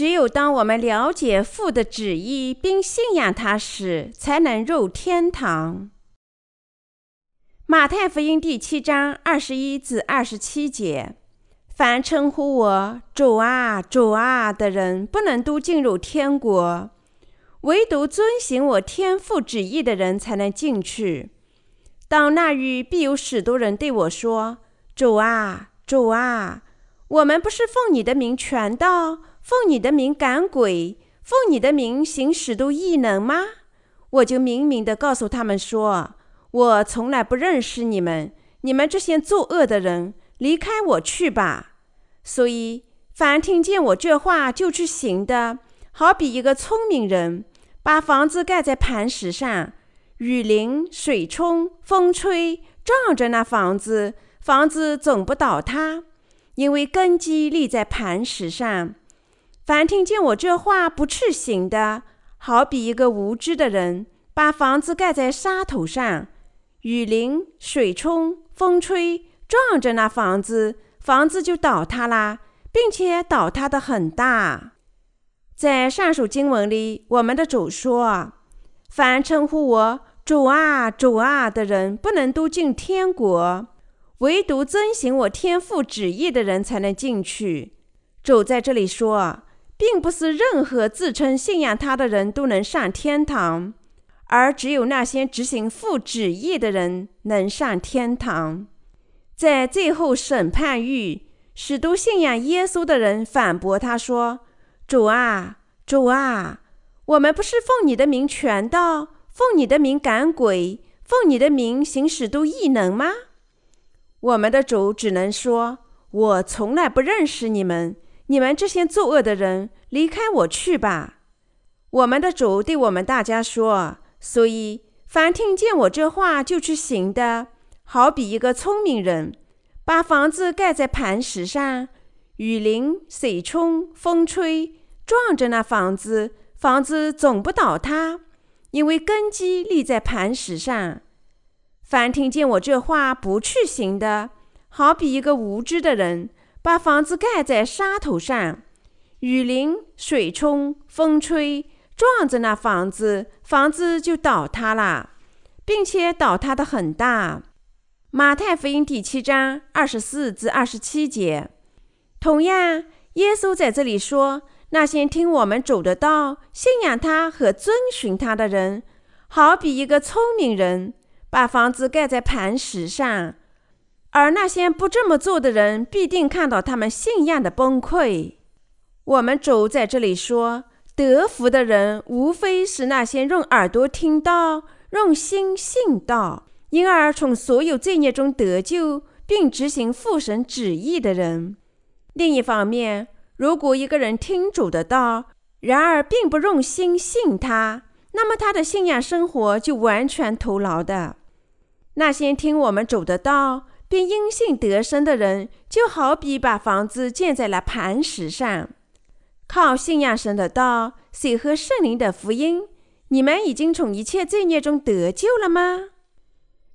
只有当我们了解父的旨意并信仰他时，才能入天堂。马太福音第七章二十一至二十七节：凡称呼我主啊、主啊的人，不能都进入天国；唯独遵行我天父旨意的人，才能进去。当那日，必有许多人对我说：“主啊，主啊，我们不是奉你的名传道，奉你的名赶鬼，奉你的名行使都异能吗？”我就明明的告诉他们说：“我从来不认识你们，你们这些作恶的人，离开我去吧。”所以，凡听见我这话就去行的，好比一个聪明人，把房子盖在磐石上。雨淋、水冲、风吹，撞着那房子，房子总不倒塌，因为根基立在磐石上。凡听见我这话不去行的，好比一个无知的人，把房子盖在沙头上，雨淋、水冲、风吹，撞着那房子，房子就倒塌啦，并且倒塌得很大。在上述经文里，我们的主说：“凡称呼我。”主啊，主啊的人不能都进天国，唯独遵行我天父旨意的人才能进去。主在这里说，并不是任何自称信仰他的人都能上天堂，而只有那些执行父旨意的人能上天堂。在最后审判日，许多信仰耶稣的人反驳他说：“主啊，主啊，我们不是奉你的名传道。”奉你的名赶鬼，奉你的名行使都异能吗？我们的主只能说：“我从来不认识你们，你们这些作恶的人，离开我去吧。”我们的主对我们大家说：“所以，凡听见我这话就去行的，好比一个聪明人，把房子盖在磐石上，雨淋、水冲、风吹，撞着那房子，房子总不倒塌。”因为根基立在磐石上，凡听见我这话不去行的，好比一个无知的人，把房子盖在沙头上，雨淋、水冲、风吹，撞着那房子，房子就倒塌了，并且倒塌的很大。马太福音第七章二十四至二十七节，同样，耶稣在这里说。那些听我们主的道、信仰他和遵循他的人，好比一个聪明人，把房子盖在磐石上；而那些不这么做的人，必定看到他们信仰的崩溃。我们主在这里说，得福的人，无非是那些用耳朵听到、用心信道，因而从所有罪孽中得救，并执行父神旨意的人。另一方面，如果一个人听主的道，然而并不用心信他，那么他的信仰生活就完全徒劳的。那些听我们主的道并因信得生的人，就好比把房子建在了磐石上，靠信仰神的道，水和圣灵的福音，你们已经从一切罪孽中得救了吗？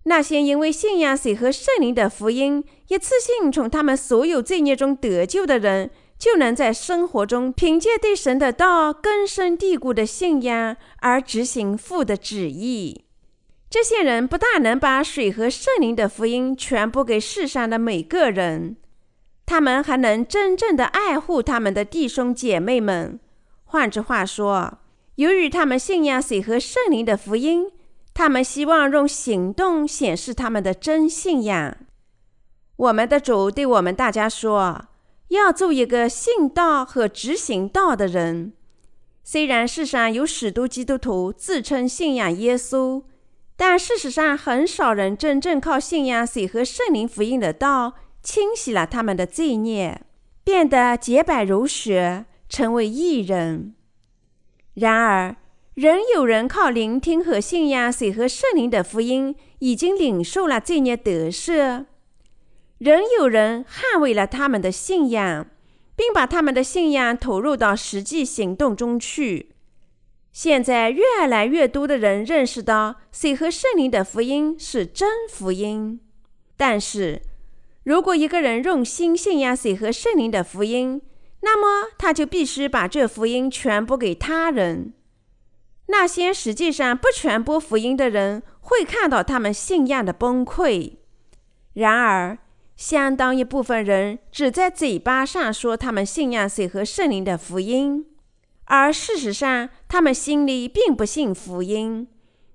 那些因为信仰水和圣灵的福音，一次性从他们所有罪孽中得救的人，就能在生活中凭借对神的道根深蒂固的信仰而执行父的旨意。这些人不但能把水和圣灵的福音传播给世上的每个人，他们还能真正的爱护他们的弟兄姐妹们。换句话说，由于他们信仰水和圣灵的福音，他们希望用行动显示他们的真信仰。我们的主对我们大家说。要做一个信道和执行道的人。虽然世上有许多基督徒自称信仰耶稣，但事实上很少人真正靠信仰水和圣灵福音的道，清洗了他们的罪孽，变得洁白如雪，成为义人。然而，仍有人靠聆听和信仰水和圣灵的福音，已经领受了罪孽得赦。仍有人捍卫了他们的信仰，并把他们的信仰投入到实际行动中去。现在，越来越多的人认识到水和圣灵的福音是真福音。但是，如果一个人用心信仰水和圣灵的福音，那么他就必须把这福音传播给他人。那些实际上不传播福音的人，会看到他们信仰的崩溃。然而，相当一部分人只在嘴巴上说他们信仰水和圣灵的福音，而事实上他们心里并不信福音，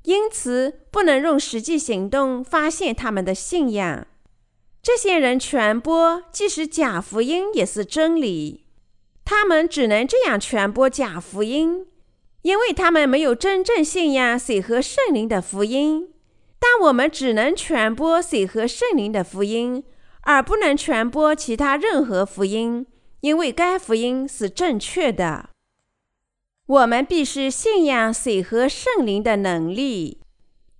因此不能用实际行动发现他们的信仰。这些人传播即使假福音也是真理，他们只能这样传播假福音。因为他们没有真正信仰水和圣灵的福音，但我们只能传播水和圣灵的福音，而不能传播其他任何福音，因为该福音是正确的。我们必须信仰水和圣灵的能力。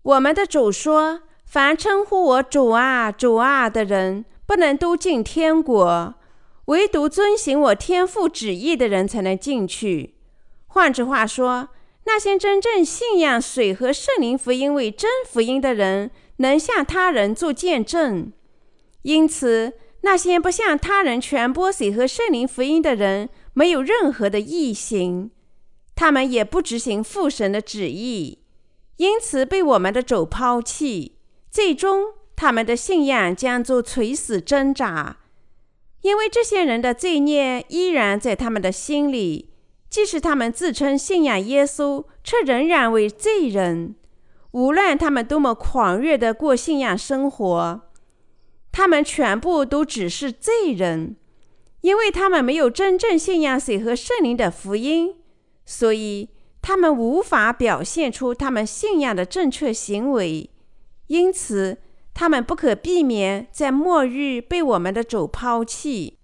我们的主说：“凡称呼我主啊、主啊的人，不能都进天国，唯独遵行我天父旨意的人才能进去。”换句话说，那些真正信仰水和圣灵福音为真福音的人，能向他人做见证。因此，那些不向他人传播水和圣灵福音的人，没有任何的异行，他们也不执行父神的旨意，因此被我们的主抛弃。最终，他们的信仰将做垂死挣扎，因为这些人的罪孽依然在他们的心里。即使他们自称信仰耶稣，却仍然为罪人。无论他们多么狂热地过信仰生活，他们全部都只是罪人，因为他们没有真正信仰水和圣灵的福音，所以他们无法表现出他们信仰的正确行为。因此，他们不可避免在末日被我们的主抛弃。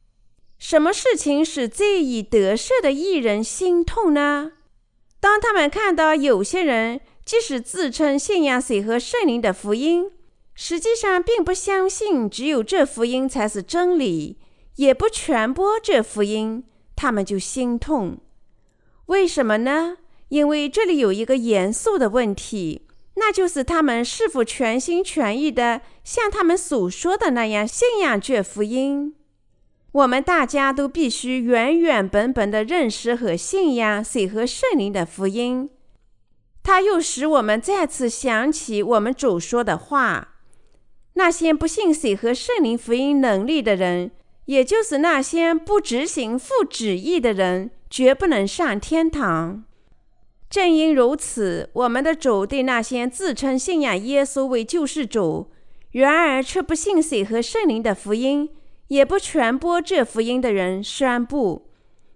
什么事情使罪已得赦的艺人心痛呢？当他们看到有些人即使自称信仰水和圣灵的福音，实际上并不相信只有这福音才是真理，也不传播这福音，他们就心痛。为什么呢？因为这里有一个严肃的问题，那就是他们是否全心全意的像他们所说的那样信仰这福音。我们大家都必须原原本本的认识和信仰水和圣灵的福音。它又使我们再次想起我们主说的话：那些不信水和圣灵福音能力的人，也就是那些不执行父旨意的人，绝不能上天堂。正因如此，我们的主对那些自称信仰耶稣为救世主，然而却不信水和圣灵的福音。也不传播这福音的人宣布：“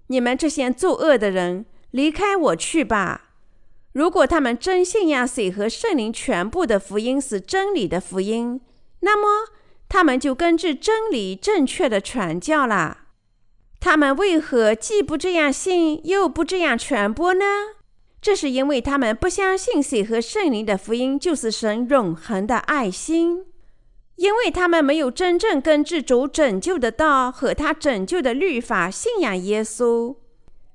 你们这些作恶的人，离开我去吧！”如果他们真信仰水和圣灵全部的福音是真理的福音，那么他们就根据真理正确的传教了。他们为何既不这样信，又不这样传播呢？这是因为他们不相信水和圣灵的福音就是神永恒的爱心。因为他们没有真正根据主拯救的道和他拯救的律法信仰耶稣，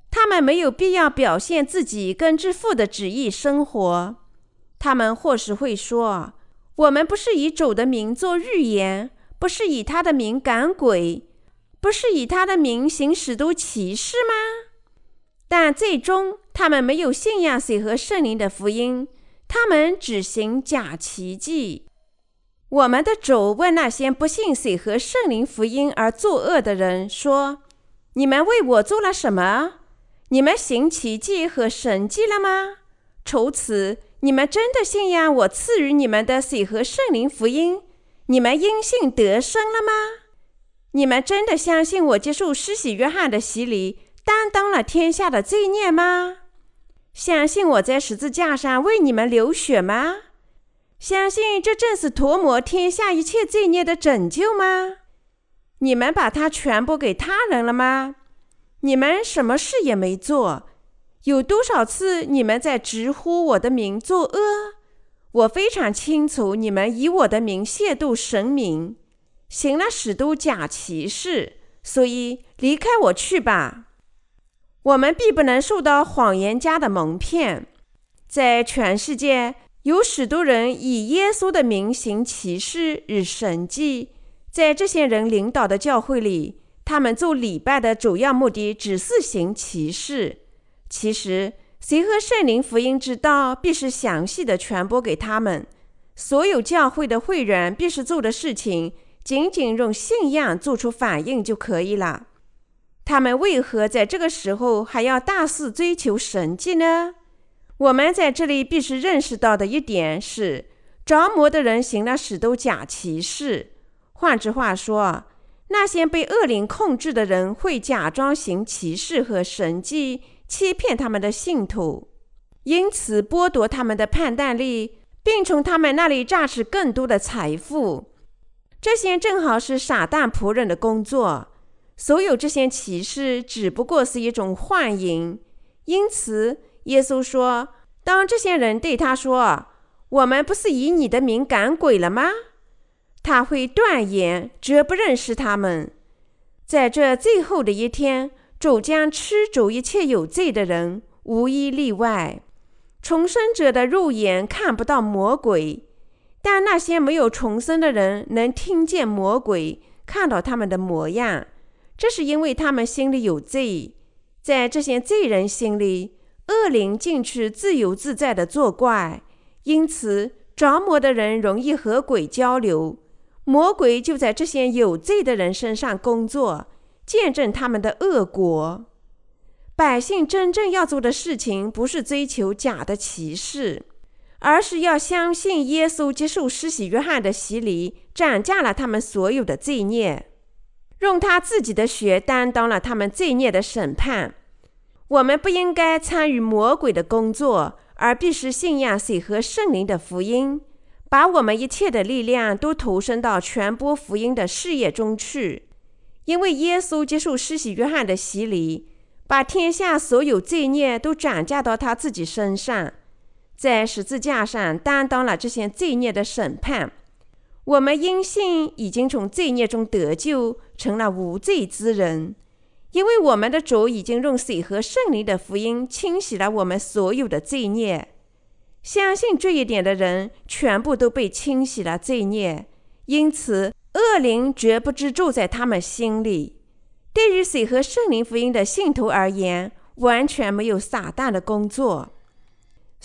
他们没有必要表现自己根据父的旨意生活。他们或许会说：“我们不是以主的名做预言，不是以他的名赶鬼，不是以他的名行使徒奇事吗？”但最终，他们没有信仰水和圣灵的福音，他们只行假奇迹。我们的主问那些不信水和圣灵福音而作恶的人说：“你们为我做了什么？你们行奇迹和神迹了吗？除此，你们真的信仰我赐予你们的水和圣灵福音？你们因信得生了吗？你们真的相信我接受施洗约翰的洗礼，担当了天下的罪孽吗？相信我在十字架上为你们流血吗？”相信这正是涂抹天下一切罪孽的拯救吗？你们把它全部给他人了吗？你们什么事也没做。有多少次你们在直呼我的名作恶？我非常清楚，你们以我的名亵渎神明，行了许多假奇事，所以离开我去吧。我们必不能受到谎言家的蒙骗，在全世界。有许多人以耶稣的名行奇事与神迹，在这些人领导的教会里，他们做礼拜的主要目的只是行奇事。其实，谁和圣灵福音之道，必是详细的传播给他们。所有教会的会员必须做的事情，仅仅用信仰做出反应就可以了。他们为何在这个时候还要大肆追求神迹呢？我们在这里必须认识到的一点是，着魔的人行了许多假奇事。换句话说，那些被恶灵控制的人会假装行奇事和神迹，欺骗他们的信徒，因此剥夺他们的判断力，并从他们那里榨取更多的财富。这些正好是撒旦仆人的工作。所有这些奇事只不过是一种幻影。因此，耶稣说：“当这些人对他说‘我们不是以你的名赶鬼了吗？’”他会断言，绝不认识他们。在这最后的一天，主将吃走一切有罪的人，无一例外。重生者的肉眼看不到魔鬼，但那些没有重生的人能听见魔鬼，看到他们的模样。这是因为他们心里有罪。在这些罪人心里，恶灵进去自由自在地作怪，因此着魔的人容易和鬼交流。魔鬼就在这些有罪的人身上工作，见证他们的恶果。百姓真正要做的事情，不是追求假的歧视，而是要相信耶稣接受施洗约翰的洗礼，斩价了他们所有的罪孽，用他自己的血担当了他们罪孽的审判。我们不应该参与魔鬼的工作，而必须信仰水和圣灵的福音。把我们一切的力量都投身到传播福音的事业中去，因为耶稣接受施洗约翰的洗礼，把天下所有罪孽都转嫁到他自己身上，在十字架上担当了这些罪孽的审判。我们因信已经从罪孽中得救，成了无罪之人，因为我们的主已经用水和圣灵的福音清洗了我们所有的罪孽。相信这一点的人，全部都被清洗了罪孽，因此恶灵绝不知住在他们心里。对于水和圣灵福音的信徒而言，完全没有撒旦的工作。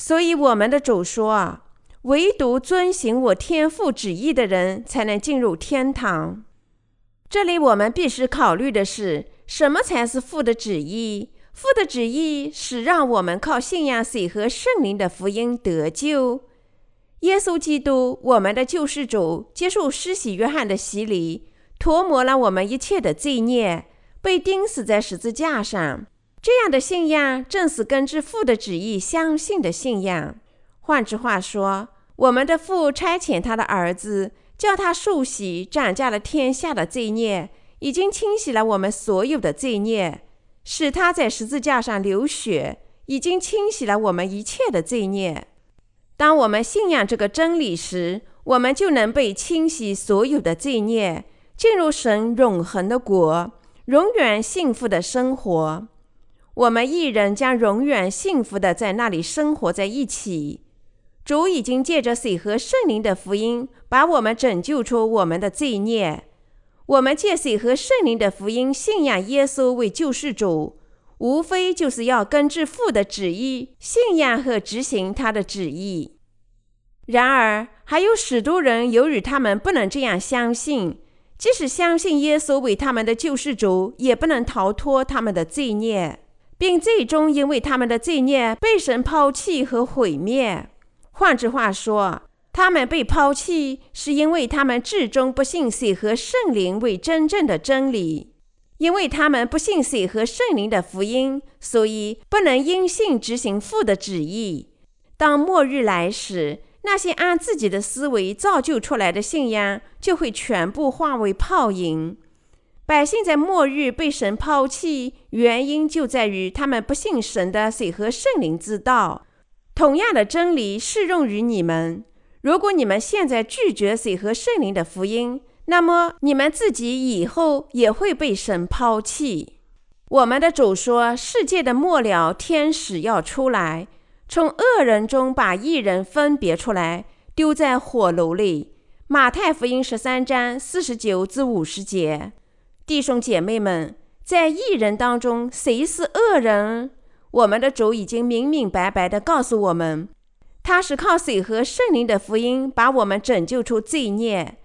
所以我们的主说啊：“唯独遵行我天父旨意的人，才能进入天堂。”这里我们必须考虑的是，什么才是父的旨意？父的旨意是让我们靠信仰水和圣灵的福音得救。耶稣基督，我们的救世主，接受施洗约翰的洗礼，涂抹了我们一切的罪孽，被钉死在十字架上。这样的信仰正是根据父的旨意相信的信仰。换句话说，我们的父差遣他的儿子，叫他受洗，斩下了天下的罪孽，已经清洗了我们所有的罪孽。使他在十字架上流血，已经清洗了我们一切的罪孽。当我们信仰这个真理时，我们就能被清洗所有的罪孽，进入神永恒的国，永远幸福的生活。我们一人将永远幸福的在那里生活在一起。主已经借着水和圣灵的福音，把我们拯救出我们的罪孽。我们借水和圣灵的福音信仰耶稣为救世主，无非就是要根据父的旨意信仰和执行他的旨意。然而，还有许多人由于他们不能这样相信，即使相信耶稣为他们的救世主，也不能逃脱他们的罪孽，并最终因为他们的罪孽被神抛弃和毁灭。换句话说，他们被抛弃，是因为他们至终不信水和圣灵为真正的真理，因为他们不信水和圣灵的福音，所以不能因信执行父的旨意。当末日来时，那些按自己的思维造就出来的信仰，就会全部化为泡影。百姓在末日被神抛弃，原因就在于他们不信神的水和圣灵之道。同样的真理适用于你们。如果你们现在拒绝水和圣灵的福音，那么你们自己以后也会被神抛弃。我们的主说，世界的末了，天使要出来，从恶人中把义人分别出来，丢在火炉里。马太福音十三章四十九至五十节。弟兄姐妹们，在义人当中，谁是恶人？我们的主已经明明白白地告诉我们，他是靠水和圣灵的福音把我们拯救出罪孽。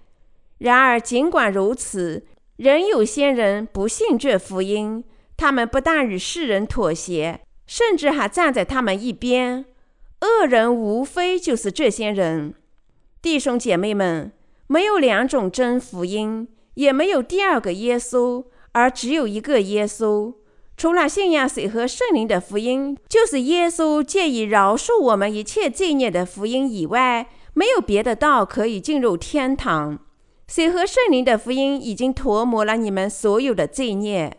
然而，尽管如此，仍有些人不信这福音，他们不但与世人妥协，甚至还站在他们一边。恶人无非就是这些人。弟兄姐妹们，没有两种真福音。也没有第二个耶稣，而只有一个耶稣。除了信仰水和圣灵的福音，就是耶稣借以饶恕我们一切罪孽的福音以外，没有别的道可以进入天堂。水和圣灵的福音已经涂抹了你们所有的罪孽。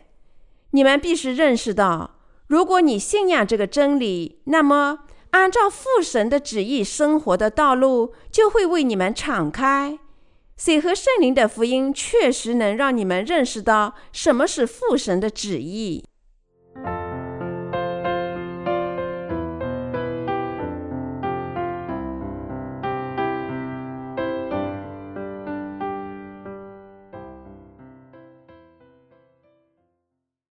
你们必须认识到，如果你信仰这个真理，那么按照父神的旨意生活的道路就会为你们敞开。水和圣灵的福音确实能让你们认识到什么是父神的旨意。